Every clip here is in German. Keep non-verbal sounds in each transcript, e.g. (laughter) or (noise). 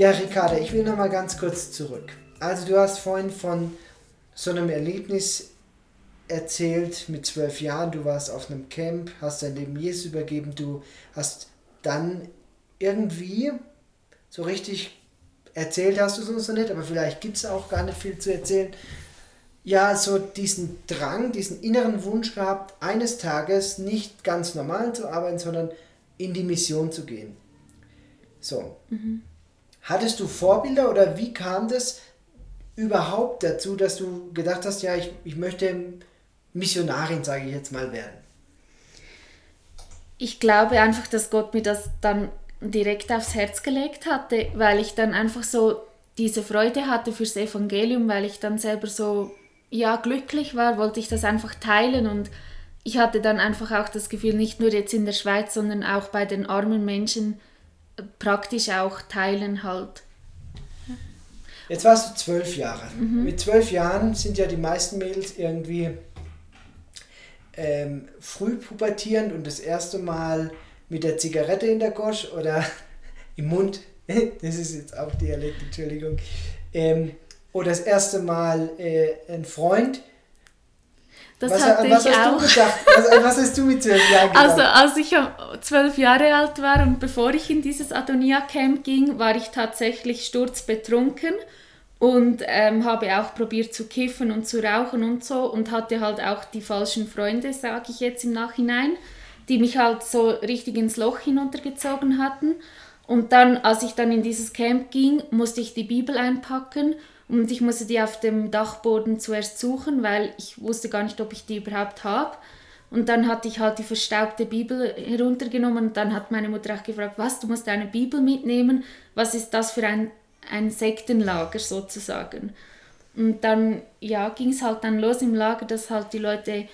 Ja, Ricarda, ich will noch mal ganz kurz zurück. Also du hast vorhin von so einem Erlebnis erzählt mit zwölf Jahren, du warst auf einem Camp, hast dein Leben Jesus übergeben, du hast dann irgendwie so richtig erzählt hast du es uns noch nicht, aber vielleicht gibt es auch gar nicht viel zu erzählen. Ja, so diesen Drang, diesen inneren Wunsch gehabt, eines Tages nicht ganz normal zu arbeiten, sondern in die Mission zu gehen. So. Mhm. Hattest du Vorbilder oder wie kam das überhaupt dazu, dass du gedacht hast, ja, ich, ich möchte Missionarin, sage ich jetzt mal, werden? Ich glaube einfach, dass Gott mir das dann direkt aufs Herz gelegt hatte, weil ich dann einfach so diese Freude hatte fürs Evangelium, weil ich dann selber so ja glücklich war, wollte ich das einfach teilen und ich hatte dann einfach auch das Gefühl, nicht nur jetzt in der Schweiz, sondern auch bei den armen Menschen praktisch auch teilen halt. Jetzt warst du zwölf Jahre. Mhm. Mit zwölf Jahren sind ja die meisten Mädels irgendwie ähm, früh pubertierend und das erste Mal mit der Zigarette in der Gosch oder (laughs) im Mund, (laughs) das ist jetzt auch Dialekt, Entschuldigung, ähm, oder das erste Mal äh, ein Freund. Das was, hatte was ich hast auch. Du gedacht? Was, was, hast du mit zwölf Jahren gedacht? Also als ich zwölf Jahre alt war und bevor ich in dieses Adonia-Camp ging, war ich tatsächlich sturzbetrunken und ähm, habe auch probiert zu kiffen und zu rauchen und so und hatte halt auch die falschen Freunde, sage ich jetzt im Nachhinein die mich halt so richtig ins Loch hinuntergezogen hatten. Und dann, als ich dann in dieses Camp ging, musste ich die Bibel einpacken und ich musste die auf dem Dachboden zuerst suchen, weil ich wusste gar nicht, ob ich die überhaupt habe. Und dann hatte ich halt die verstaubte Bibel heruntergenommen und dann hat meine Mutter auch gefragt, was, du musst eine Bibel mitnehmen, was ist das für ein, ein Sektenlager sozusagen. Und dann ja, ging es halt dann los im Lager, dass halt die Leute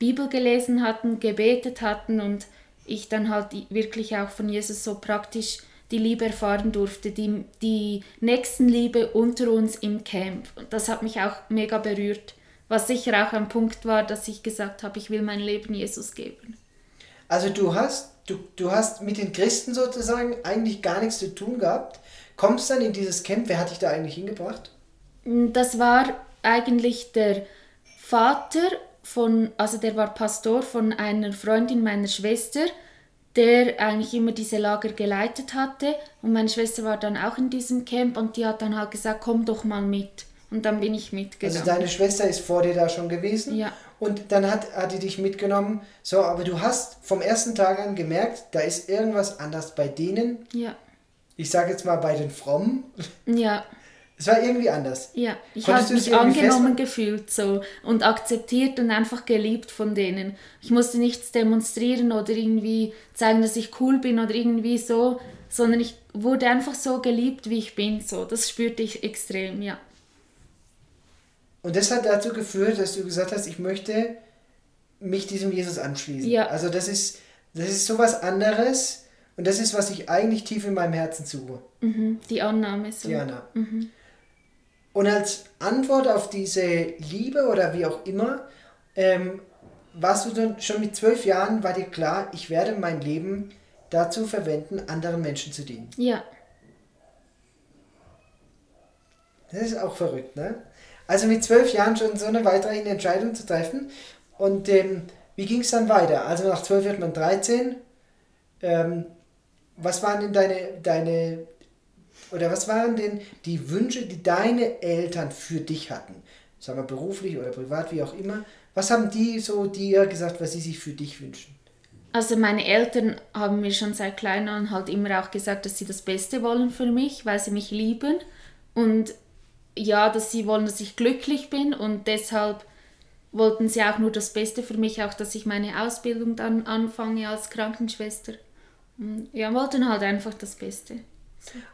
Bibel gelesen hatten, gebetet hatten und ich dann halt wirklich auch von Jesus so praktisch die Liebe erfahren durfte, die, die Nächstenliebe unter uns im Camp. Und das hat mich auch mega berührt, was sicher auch ein Punkt war, dass ich gesagt habe, ich will mein Leben Jesus geben. Also du hast, du, du hast mit den Christen sozusagen eigentlich gar nichts zu tun gehabt, kommst dann in dieses Camp, wer hat dich da eigentlich hingebracht? Das war eigentlich der Vater von, also der war Pastor von einer Freundin meiner Schwester, der eigentlich immer diese Lager geleitet hatte. Und meine Schwester war dann auch in diesem Camp und die hat dann halt gesagt, komm doch mal mit. Und dann bin ich mitgegangen. Also deine Schwester ist vor dir da schon gewesen? Ja. Und dann hat, hat die dich mitgenommen. So, aber du hast vom ersten Tag an gemerkt, da ist irgendwas anders bei denen. Ja. Ich sage jetzt mal bei den Frommen. Ja. Es war irgendwie anders. Ja, ich habe mich angenommen gefühlt so und akzeptiert und einfach geliebt von denen. Ich musste nichts demonstrieren oder irgendwie zeigen, dass ich cool bin oder irgendwie so, sondern ich wurde einfach so geliebt, wie ich bin. So, das spürte ich extrem, ja. Und das hat dazu geführt, dass du gesagt hast, ich möchte mich diesem Jesus anschließen. Ja. Also das ist, das ist sowas anderes und das ist, was ich eigentlich tief in meinem Herzen suche. Mhm, die Annahme so. Die Annahme. Mhm. Und als Antwort auf diese Liebe oder wie auch immer, ähm, warst du dann schon mit zwölf Jahren, war dir klar, ich werde mein Leben dazu verwenden, anderen Menschen zu dienen. Ja. Das ist auch verrückt, ne? Also mit zwölf Jahren schon so eine weiterhin Entscheidung zu treffen. Und ähm, wie ging es dann weiter? Also nach zwölf wird man 13. Ähm, was waren denn deine, deine oder was waren denn die Wünsche, die deine Eltern für dich hatten? Sagen wir beruflich oder privat, wie auch immer. Was haben die so dir gesagt, was sie sich für dich wünschen? Also meine Eltern haben mir schon seit klein an halt immer auch gesagt, dass sie das Beste wollen für mich, weil sie mich lieben und ja, dass sie wollen, dass ich glücklich bin und deshalb wollten sie auch nur das Beste für mich, auch dass ich meine Ausbildung dann anfange als Krankenschwester. Ja, wollten halt einfach das Beste.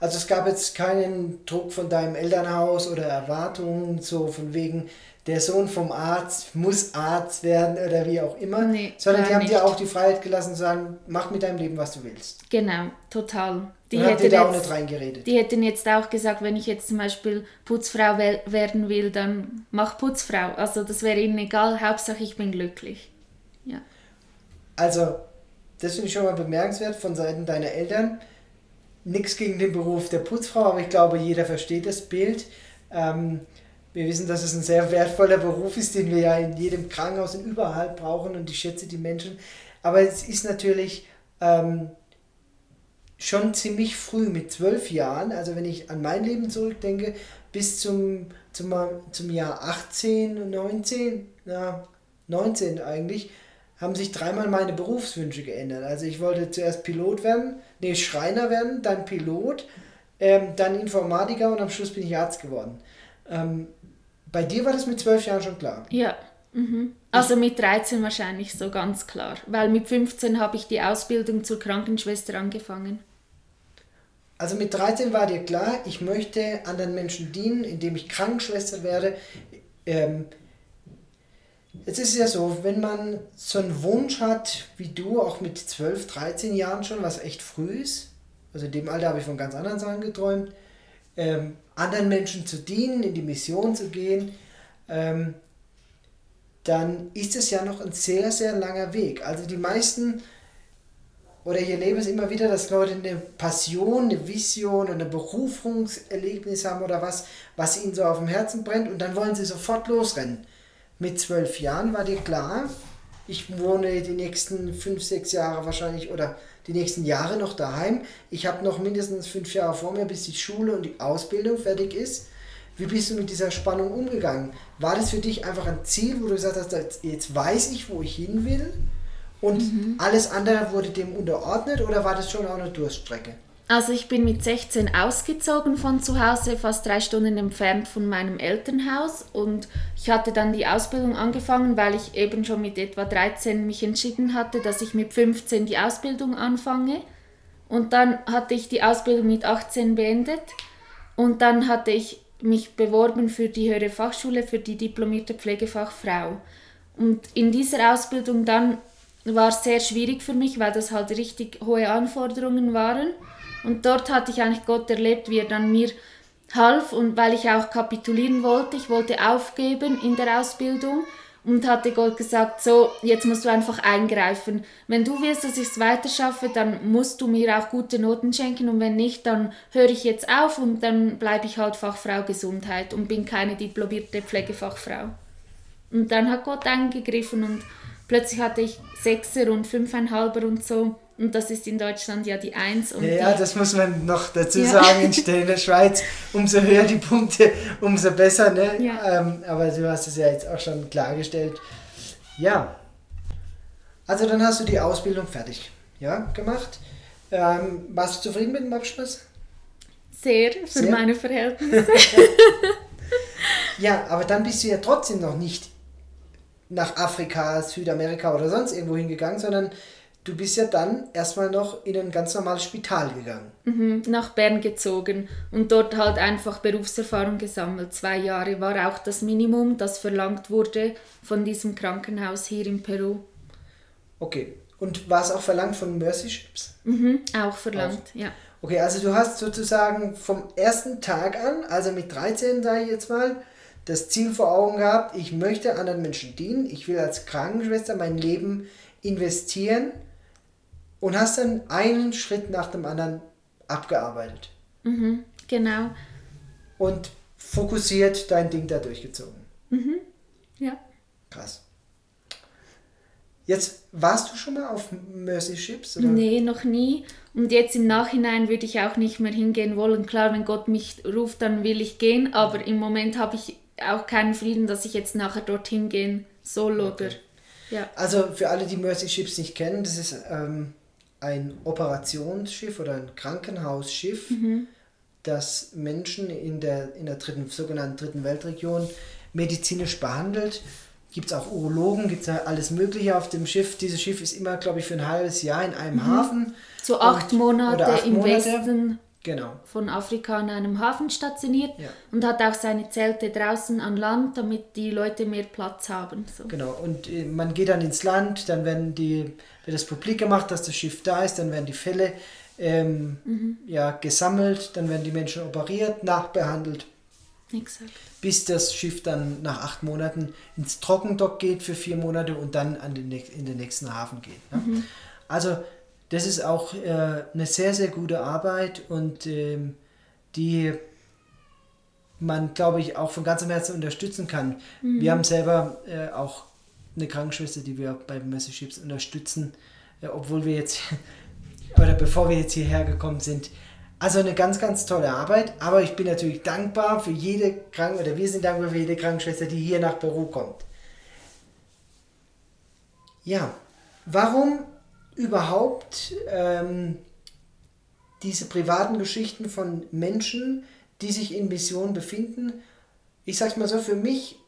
Also es gab jetzt keinen Druck von deinem Elternhaus oder Erwartungen, so von wegen, der Sohn vom Arzt muss Arzt werden oder wie auch immer, nee, sondern die haben nicht. dir auch die Freiheit gelassen zu sagen, mach mit deinem Leben, was du willst. Genau, total. Die hätten da auch nicht reingeredet. Die hätten jetzt auch gesagt, wenn ich jetzt zum Beispiel Putzfrau werden will, dann mach Putzfrau. Also das wäre ihnen egal, Hauptsache ich bin glücklich. Ja. Also, das finde ich schon mal bemerkenswert von Seiten deiner Eltern nichts gegen den Beruf der Putzfrau, aber ich glaube, jeder versteht das Bild. Ähm, wir wissen, dass es ein sehr wertvoller Beruf ist, den wir ja in jedem Krankenhaus und überall brauchen und ich schätze die Menschen. Aber es ist natürlich ähm, schon ziemlich früh mit zwölf Jahren, also wenn ich an mein Leben zurückdenke, bis zum, zum, zum Jahr 18, 19, na, 19 eigentlich, haben sich dreimal meine Berufswünsche geändert. Also ich wollte zuerst Pilot werden, nee, Schreiner werden, dann Pilot, ähm, dann Informatiker und am Schluss bin ich Arzt geworden. Ähm, bei dir war das mit zwölf Jahren schon klar? Ja. Mhm. Also mit 13 wahrscheinlich so ganz klar, weil mit 15 habe ich die Ausbildung zur Krankenschwester angefangen. Also mit 13 war dir klar, ich möchte anderen Menschen dienen, indem ich Krankenschwester werde. Ähm, jetzt ist es ja so, wenn man so einen Wunsch hat, wie du, auch mit 12, 13 Jahren schon, was echt früh ist, also in dem Alter habe ich von ganz anderen Sachen geträumt, ähm, anderen Menschen zu dienen, in die Mission zu gehen, ähm, dann ist es ja noch ein sehr, sehr langer Weg. Also die meisten, oder ich erlebe es immer wieder, dass Leute eine Passion, eine Vision oder ein Berufungserlebnis haben oder was, was ihnen so auf dem Herzen brennt und dann wollen sie sofort losrennen. Mit zwölf Jahren war dir klar, ich wohne die nächsten fünf, sechs Jahre wahrscheinlich oder die nächsten Jahre noch daheim. Ich habe noch mindestens fünf Jahre vor mir, bis die Schule und die Ausbildung fertig ist. Wie bist du mit dieser Spannung umgegangen? War das für dich einfach ein Ziel, wo du gesagt hast, jetzt weiß ich, wo ich hin will? Und mhm. alles andere wurde dem unterordnet oder war das schon auch eine Durststrecke? Also ich bin mit 16 ausgezogen von zu Hause, fast drei Stunden entfernt von meinem Elternhaus und ich hatte dann die Ausbildung angefangen, weil ich eben schon mit etwa 13 mich entschieden hatte, dass ich mit 15 die Ausbildung anfange. Und dann hatte ich die Ausbildung mit 18 beendet und dann hatte ich mich beworben für die höhere Fachschule für die diplomierte Pflegefachfrau. Und in dieser Ausbildung dann war es sehr schwierig für mich, weil das halt richtig hohe Anforderungen waren. Und dort hatte ich eigentlich Gott erlebt, wie er dann mir half und weil ich auch kapitulieren wollte, ich wollte aufgeben in der Ausbildung und hatte Gott gesagt, so, jetzt musst du einfach eingreifen. Wenn du willst, dass ich es weiter schaffe, dann musst du mir auch gute Noten schenken und wenn nicht, dann höre ich jetzt auf und dann bleibe ich halt Fachfrau Gesundheit und bin keine diplomierte Pflegefachfrau. Und dann hat Gott eingegriffen und plötzlich hatte ich Sechser und Fünfeinhalber und so. Und das ist in Deutschland ja die Eins. Und ja, ja, das muss man noch dazu ja. sagen. In (laughs) der Schweiz, umso höher die Punkte, umso besser. Ne? Ja. Ähm, aber du hast es ja jetzt auch schon klargestellt. Ja. Also dann hast du die Ausbildung fertig ja, gemacht. Ähm, warst du zufrieden mit dem Abschluss? Sehr, für Sehr. meine Verhältnisse. (laughs) (laughs) ja, aber dann bist du ja trotzdem noch nicht nach Afrika, Südamerika oder sonst irgendwo hingegangen, sondern du bist ja dann erstmal noch in ein ganz normales Spital gegangen. Mhm, nach Bern gezogen und dort halt einfach Berufserfahrung gesammelt. Zwei Jahre war auch das Minimum, das verlangt wurde von diesem Krankenhaus hier in Peru. Okay. Und war es auch verlangt von Mercy Ships? Mhm, auch verlangt, auch. ja. Okay, also du hast sozusagen vom ersten Tag an, also mit 13 sage ich jetzt mal, das Ziel vor Augen gehabt, ich möchte anderen Menschen dienen, ich will als Krankenschwester mein Leben investieren und hast dann einen Schritt nach dem anderen abgearbeitet. Mhm, genau. Und fokussiert dein Ding da durchgezogen. Mhm, ja. Krass. Jetzt warst du schon mal auf Mercy Ships? Oder? Nee, noch nie. Und jetzt im Nachhinein würde ich auch nicht mehr hingehen wollen. Klar, wenn Gott mich ruft, dann will ich gehen, aber im Moment habe ich auch keinen Frieden, dass ich jetzt nachher dorthin gehen soll oder. Okay. Ja. Also für alle, die Mercy Ships nicht kennen, das ist ähm, ein Operationsschiff oder ein Krankenhausschiff, mhm. das Menschen in der, in der dritten, sogenannten dritten Weltregion medizinisch behandelt. Gibt es auch Urologen, gibt es alles Mögliche auf dem Schiff. Dieses Schiff ist immer, glaube ich, für ein halbes Jahr in einem mhm. Hafen. So acht und, Monate acht im Monate. Westen genau. von Afrika an einem Hafen stationiert ja. und hat auch seine Zelte draußen an Land, damit die Leute mehr Platz haben. So. Genau, und äh, man geht dann ins Land, dann werden die, wird das publik gemacht, dass das Schiff da ist, dann werden die Fälle ähm, mhm. ja, gesammelt, dann werden die Menschen operiert, nachbehandelt. Exakt. Bis das Schiff dann nach acht Monaten ins Trockendock geht für vier Monate und dann an den, in den nächsten Hafen geht. Ne? Mhm. Also das ist auch äh, eine sehr, sehr gute Arbeit und ähm, die man, glaube ich, auch von ganzem Herzen unterstützen kann. Mhm. Wir haben selber äh, auch eine Krankenschwester, die wir bei Mercy Ships unterstützen, äh, obwohl wir jetzt, (laughs) oder bevor wir jetzt hierher gekommen sind. Also eine ganz, ganz tolle Arbeit, aber ich bin natürlich dankbar für jede Kranken oder wir sind dankbar für jede Krankenschwester, die hier nach Peru kommt. Ja, warum überhaupt ähm, diese privaten Geschichten von Menschen, die sich in Mission befinden? Ich sag's mal so, für mich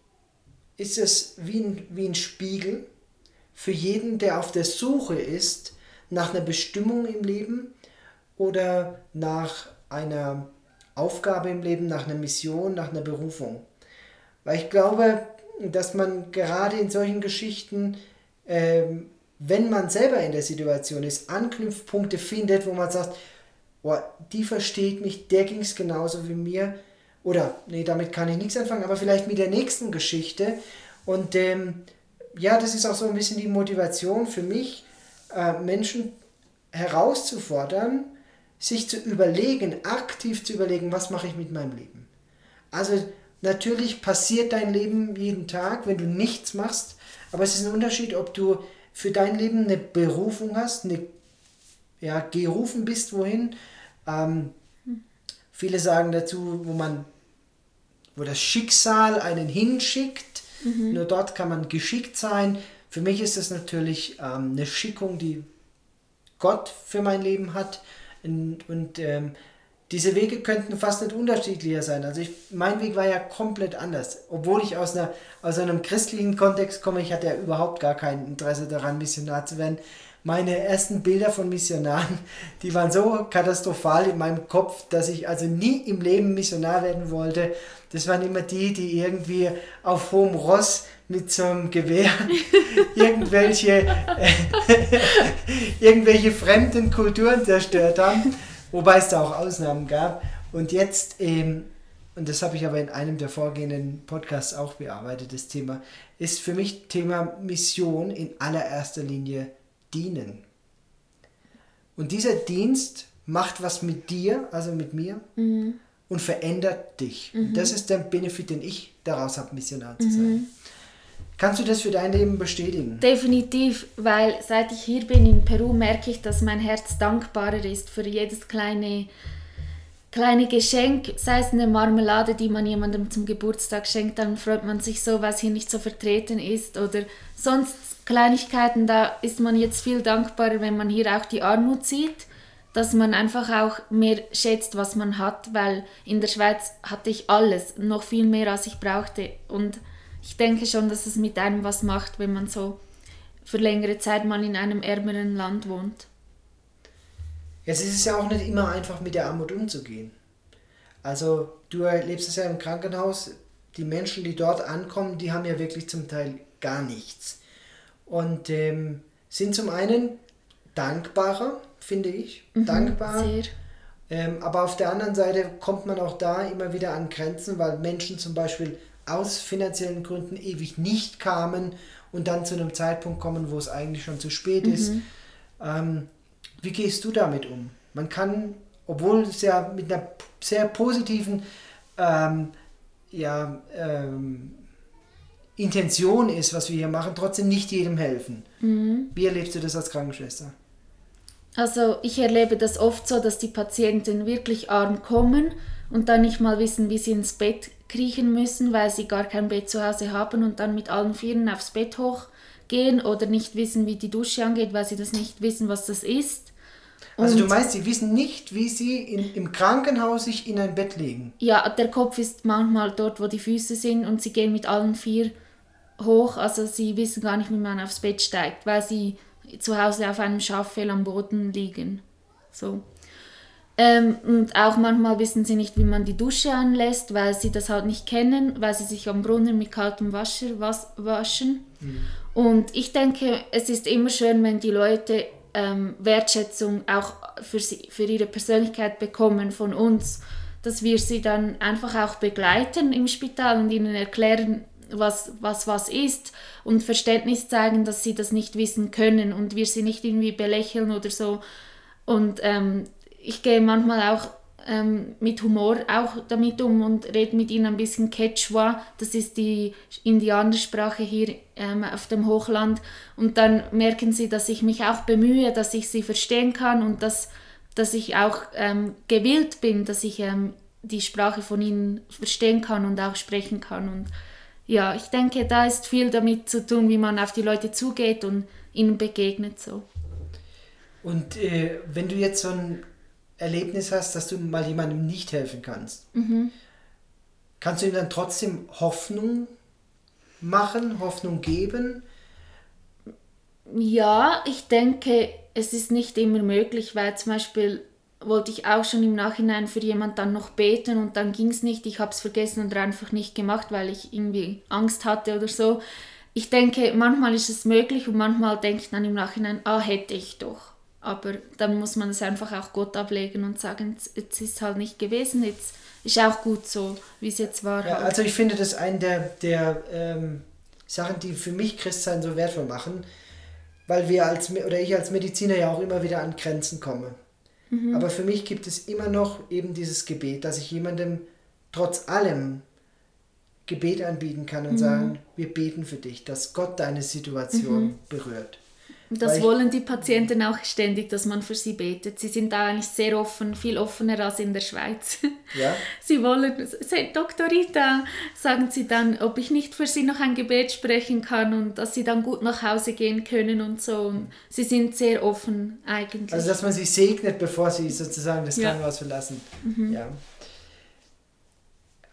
ist es wie ein, wie ein Spiegel für jeden, der auf der Suche ist nach einer Bestimmung im Leben oder nach einer Aufgabe im Leben, nach einer Mission, nach einer Berufung. Weil ich glaube, dass man gerade in solchen Geschichten, ähm, wenn man selber in der Situation ist, Anknüpfpunkte findet, wo man sagt, oh, die versteht mich, der ging es genauso wie mir, oder, nee, damit kann ich nichts anfangen, aber vielleicht mit der nächsten Geschichte. Und ähm, ja, das ist auch so ein bisschen die Motivation für mich, äh, Menschen herauszufordern, sich zu überlegen, aktiv zu überlegen, was mache ich mit meinem Leben. Also natürlich passiert dein Leben jeden Tag, wenn du nichts machst, aber es ist ein Unterschied, ob du für dein Leben eine Berufung hast, eine, ja, gerufen bist, wohin. Ähm, viele sagen dazu, wo man wo das Schicksal einen hinschickt. Mhm. Nur dort kann man geschickt sein. Für mich ist das natürlich ähm, eine Schickung, die Gott für mein Leben hat. Und, und ähm, diese Wege könnten fast nicht unterschiedlicher sein. Also ich, mein Weg war ja komplett anders. Obwohl ich aus, einer, aus einem christlichen Kontext komme, ich hatte ja überhaupt gar kein Interesse daran, Missionar zu werden meine ersten Bilder von Missionaren, (laughs) die waren so katastrophal in meinem Kopf, dass ich also nie im Leben Missionar werden wollte. Das waren immer die, die irgendwie auf hohem Ross mit so einem Gewehr (laughs) irgendwelche, (laughs) irgendwelche fremden Kulturen zerstört haben, wobei es da auch Ausnahmen gab. Und jetzt, ähm, und das habe ich aber in einem der vorgehenden Podcasts auch bearbeitet, das Thema, ist für mich Thema Mission in allererster Linie dienen. Und dieser Dienst macht was mit dir, also mit mir, mhm. und verändert dich. Mhm. Das ist der Benefit, den ich daraus habe, Missionar zu sein. Mhm. Kannst du das für dein Leben bestätigen? Definitiv, weil seit ich hier bin in Peru merke ich, dass mein Herz dankbarer ist für jedes kleine, kleine Geschenk, sei es eine Marmelade, die man jemandem zum Geburtstag schenkt, dann freut man sich so, was hier nicht so vertreten ist oder sonst Kleinigkeiten, da ist man jetzt viel dankbarer, wenn man hier auch die Armut sieht, dass man einfach auch mehr schätzt, was man hat, weil in der Schweiz hatte ich alles, noch viel mehr als ich brauchte. Und ich denke schon, dass es mit einem was macht, wenn man so für längere Zeit mal in einem ärmeren Land wohnt. Es ist ja auch nicht immer einfach mit der Armut umzugehen. Also du erlebst es ja im Krankenhaus, die Menschen, die dort ankommen, die haben ja wirklich zum Teil gar nichts und ähm, sind zum einen dankbarer, finde ich, mhm, dankbar. Ähm, aber auf der anderen Seite kommt man auch da immer wieder an Grenzen, weil Menschen zum Beispiel aus finanziellen Gründen ewig nicht kamen und dann zu einem Zeitpunkt kommen, wo es eigentlich schon zu spät mhm. ist. Ähm, wie gehst du damit um? Man kann, obwohl es ja mit einer sehr positiven ähm, ja, ähm, Intention ist, was wir hier machen, trotzdem nicht jedem helfen. Mhm. Wie erlebst du das als Krankenschwester? Also ich erlebe das oft so, dass die Patienten wirklich arm kommen und dann nicht mal wissen, wie sie ins Bett kriechen müssen, weil sie gar kein Bett zu Hause haben und dann mit allen Vieren aufs Bett hochgehen oder nicht wissen, wie die Dusche angeht, weil sie das nicht wissen, was das ist. Also und du meinst, sie wissen nicht, wie sie in, im Krankenhaus sich in ein Bett legen? Ja, der Kopf ist manchmal dort, wo die Füße sind und sie gehen mit allen vier hoch, also sie wissen gar nicht, wie man aufs Bett steigt, weil sie zu Hause auf einem Schaffell am Boden liegen. So. Ähm, und auch manchmal wissen sie nicht, wie man die Dusche anlässt, weil sie das halt nicht kennen, weil sie sich am Brunnen mit kaltem Wasser was waschen. Mhm. Und ich denke, es ist immer schön, wenn die Leute ähm, Wertschätzung auch für, sie, für ihre Persönlichkeit bekommen von uns, dass wir sie dann einfach auch begleiten im Spital und ihnen erklären, was, was was ist und Verständnis zeigen, dass sie das nicht wissen können und wir sie nicht irgendwie belächeln oder so. Und ähm, ich gehe manchmal auch ähm, mit Humor auch damit um und rede mit ihnen ein bisschen Quechua. Das ist die Indianersprache hier ähm, auf dem Hochland. Und dann merken sie, dass ich mich auch bemühe, dass ich sie verstehen kann und dass, dass ich auch ähm, gewillt bin, dass ich ähm, die Sprache von ihnen verstehen kann und auch sprechen kann. Und ja, ich denke, da ist viel damit zu tun, wie man auf die Leute zugeht und ihnen begegnet so. Und äh, wenn du jetzt so ein Erlebnis hast, dass du mal jemandem nicht helfen kannst, mhm. kannst du ihm dann trotzdem Hoffnung machen, Hoffnung geben? Ja, ich denke, es ist nicht immer möglich, weil zum Beispiel wollte ich auch schon im Nachhinein für jemand dann noch beten und dann ging es nicht. Ich habe es vergessen und einfach nicht gemacht, weil ich irgendwie Angst hatte oder so. Ich denke, manchmal ist es möglich und manchmal denkt man im Nachhinein, ah, hätte ich doch. Aber dann muss man es einfach auch Gott ablegen und sagen, jetzt ist halt nicht gewesen, jetzt ist auch gut so, wie es jetzt war. Ja, halt. also ich finde das eine der, der ähm, Sachen, die für mich Christsein so wertvoll machen, weil wir als oder ich als Mediziner ja auch immer wieder an Grenzen komme. Mhm. Aber für mich gibt es immer noch eben dieses Gebet, dass ich jemandem trotz allem Gebet anbieten kann und mhm. sagen, wir beten für dich, dass Gott deine Situation mhm. berührt. Das wollen die Patienten auch ständig, dass man für sie betet. Sie sind da eigentlich sehr offen, viel offener als in der Schweiz. Ja. (laughs) Sie wollen, Dr. Rita, sagen sie dann, ob ich nicht für sie noch ein Gebet sprechen kann und dass sie dann gut nach Hause gehen können und so. Und sie sind sehr offen eigentlich. Also, dass man sie segnet, bevor sie sozusagen das ja. Krankenhaus verlassen. Mhm. Ja.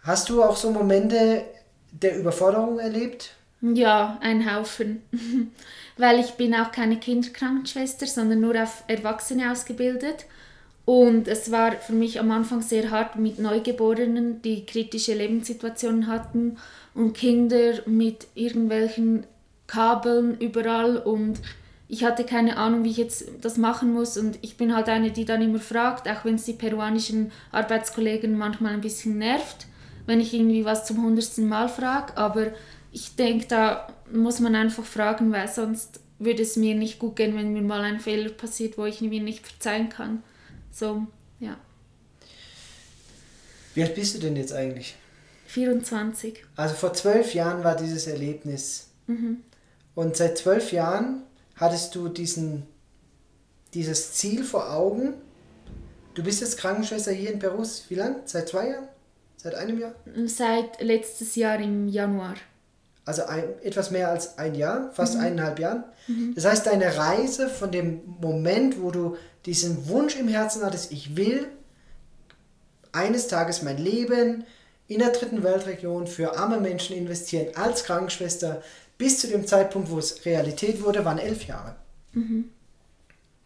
Hast du auch so Momente der Überforderung erlebt? Ja, ein Haufen. (laughs) Weil ich bin auch keine Kinderkrankenschwester, sondern nur auf Erwachsene ausgebildet. Und es war für mich am Anfang sehr hart mit Neugeborenen, die kritische Lebenssituationen hatten und Kinder mit irgendwelchen Kabeln überall. Und ich hatte keine Ahnung, wie ich jetzt das machen muss. Und ich bin halt eine, die dann immer fragt, auch wenn es die peruanischen Arbeitskollegen manchmal ein bisschen nervt, wenn ich irgendwie was zum hundertsten Mal frage, aber ich denke, da muss man einfach fragen, weil sonst würde es mir nicht gut gehen, wenn mir mal ein Fehler passiert, wo ich mir nicht verzeihen kann. So, ja. Wie alt bist du denn jetzt eigentlich? 24. Also vor zwölf Jahren war dieses Erlebnis. Mhm. Und seit zwölf Jahren hattest du diesen, dieses Ziel vor Augen. Du bist jetzt Krankenschwester hier in Peru. Wie lange? Seit zwei Jahren? Seit einem Jahr? Seit letztes Jahr im Januar also ein, etwas mehr als ein Jahr, fast mhm. eineinhalb Jahren. Mhm. Das heißt, deine Reise von dem Moment, wo du diesen Wunsch im Herzen hattest, ich will eines Tages mein Leben in der dritten Weltregion für arme Menschen investieren als Krankenschwester, bis zu dem Zeitpunkt, wo es Realität wurde, waren elf Jahre. Mhm.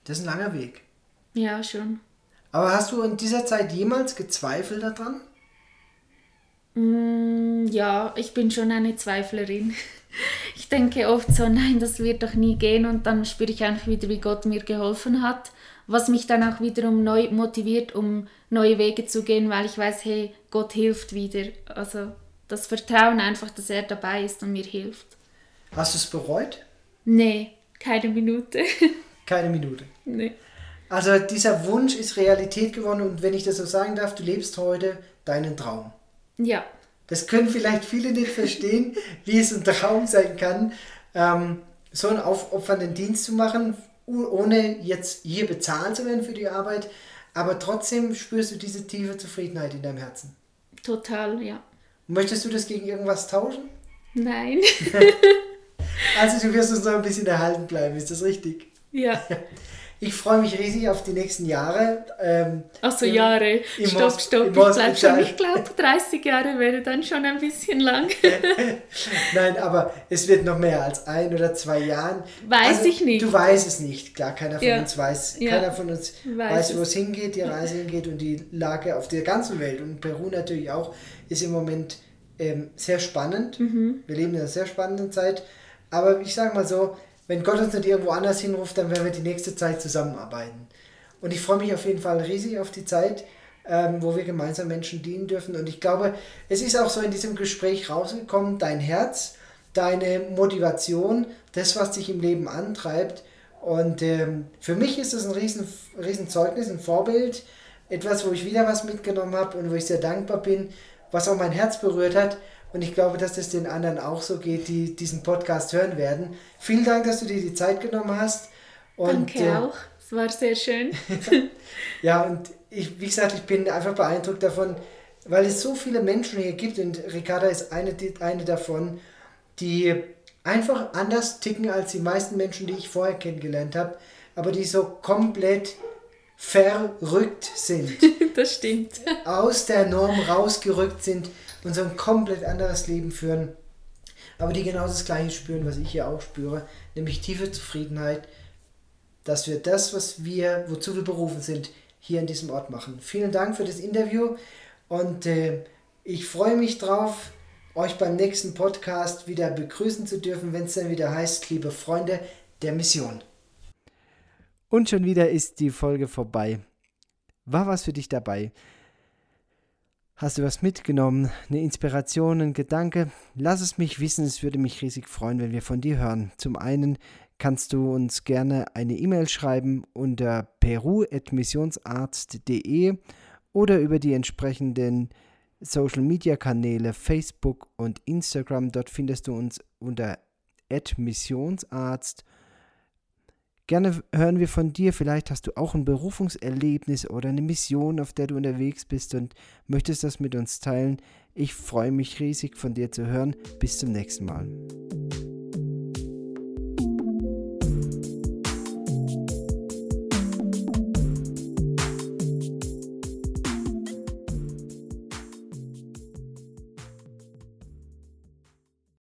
Das ist ein langer Weg. Ja, schon. Aber hast du in dieser Zeit jemals gezweifelt daran? Mm, ja, ich bin schon eine Zweiflerin. (laughs) Ich denke oft so, nein, das wird doch nie gehen und dann spüre ich einfach wieder, wie Gott mir geholfen hat, was mich dann auch wiederum neu motiviert, um neue Wege zu gehen, weil ich weiß, hey, Gott hilft wieder. Also das Vertrauen einfach, dass er dabei ist und mir hilft. Hast du es bereut? Nee, keine Minute. (laughs) Keine Minute. Nee. Also dieser Wunsch ist Realität geworden und wenn ich das so sagen darf, du lebst heute deinen Traum. Ja. Das können vielleicht viele nicht verstehen, (laughs) wie es ein Traum sein kann, ähm, so einen aufopfernden Dienst zu machen, ohne jetzt hier bezahlt zu werden für die Arbeit, aber trotzdem spürst du diese tiefe Zufriedenheit in deinem Herzen. Total, ja. Möchtest du das gegen irgendwas tauschen? Nein. (laughs) also du wirst uns noch ein bisschen erhalten bleiben, ist das richtig? Ja. (laughs) Ich freue mich riesig auf die nächsten Jahre. Ähm, Ach so, Jahre. Stopp, stopp. Ich bleib schon. Ich glaube, 30 Jahre wäre dann schon ein bisschen lang. (laughs) Nein, aber es wird noch mehr als ein oder zwei Jahren. Weiß also, ich nicht. Du weißt es nicht. Klar, keiner von ja. uns weiß. Ja. Keiner von uns weiß, weiß wo es hingeht, die Reise hingeht und die Lage auf der ganzen Welt und Peru natürlich auch ist im Moment ähm, sehr spannend. Mhm. Wir leben in einer sehr spannenden Zeit. Aber ich sage mal so, wenn Gott uns nicht irgendwo anders hinruft, dann werden wir die nächste Zeit zusammenarbeiten. Und ich freue mich auf jeden Fall riesig auf die Zeit. ähm, wo wir gemeinsam Menschen dienen dürfen. Und ich glaube, es ist auch so in diesem Gespräch rausgekommen, dein Herz, deine Motivation, das, was dich im Leben antreibt. Und ähm, für mich ist das ein riesen, riesen Zeugnis, ein Vorbild, etwas, wo ich wieder was mitgenommen habe und wo ich sehr dankbar bin, was auch mein Herz berührt hat. Und ich glaube, dass es den anderen auch so geht, die diesen Podcast hören werden. Vielen Dank, dass du dir die Zeit genommen hast. Und, Danke äh, auch. Es war sehr schön. (laughs) (laughs) ja, und ich, wie gesagt, ich bin einfach beeindruckt davon, weil es so viele Menschen hier gibt und Ricarda ist eine, eine davon, die einfach anders ticken als die meisten Menschen, die ich vorher kennengelernt habe, aber die so komplett verrückt sind. (laughs) das stimmt. Aus der Norm rausgerückt sind und so ein komplett anderes Leben führen, aber die genau das Gleiche spüren, was ich hier auch spüre, nämlich tiefe Zufriedenheit, dass wir das, was wir, wozu wir berufen sind, hier an diesem Ort machen. Vielen Dank für das Interview und äh, ich freue mich drauf, euch beim nächsten Podcast wieder begrüßen zu dürfen, wenn es dann wieder heißt, liebe Freunde der Mission. Und schon wieder ist die Folge vorbei. War was für dich dabei? Hast du was mitgenommen? Eine Inspiration, ein Gedanke? Lass es mich wissen, es würde mich riesig freuen, wenn wir von dir hören. Zum einen kannst du uns gerne eine E-Mail schreiben unter peru.missionsarzt.de oder über die entsprechenden Social Media Kanäle Facebook und Instagram. Dort findest du uns unter missionsarzt. Gerne hören wir von dir. Vielleicht hast du auch ein Berufungserlebnis oder eine Mission, auf der du unterwegs bist und möchtest das mit uns teilen. Ich freue mich riesig von dir zu hören. Bis zum nächsten Mal.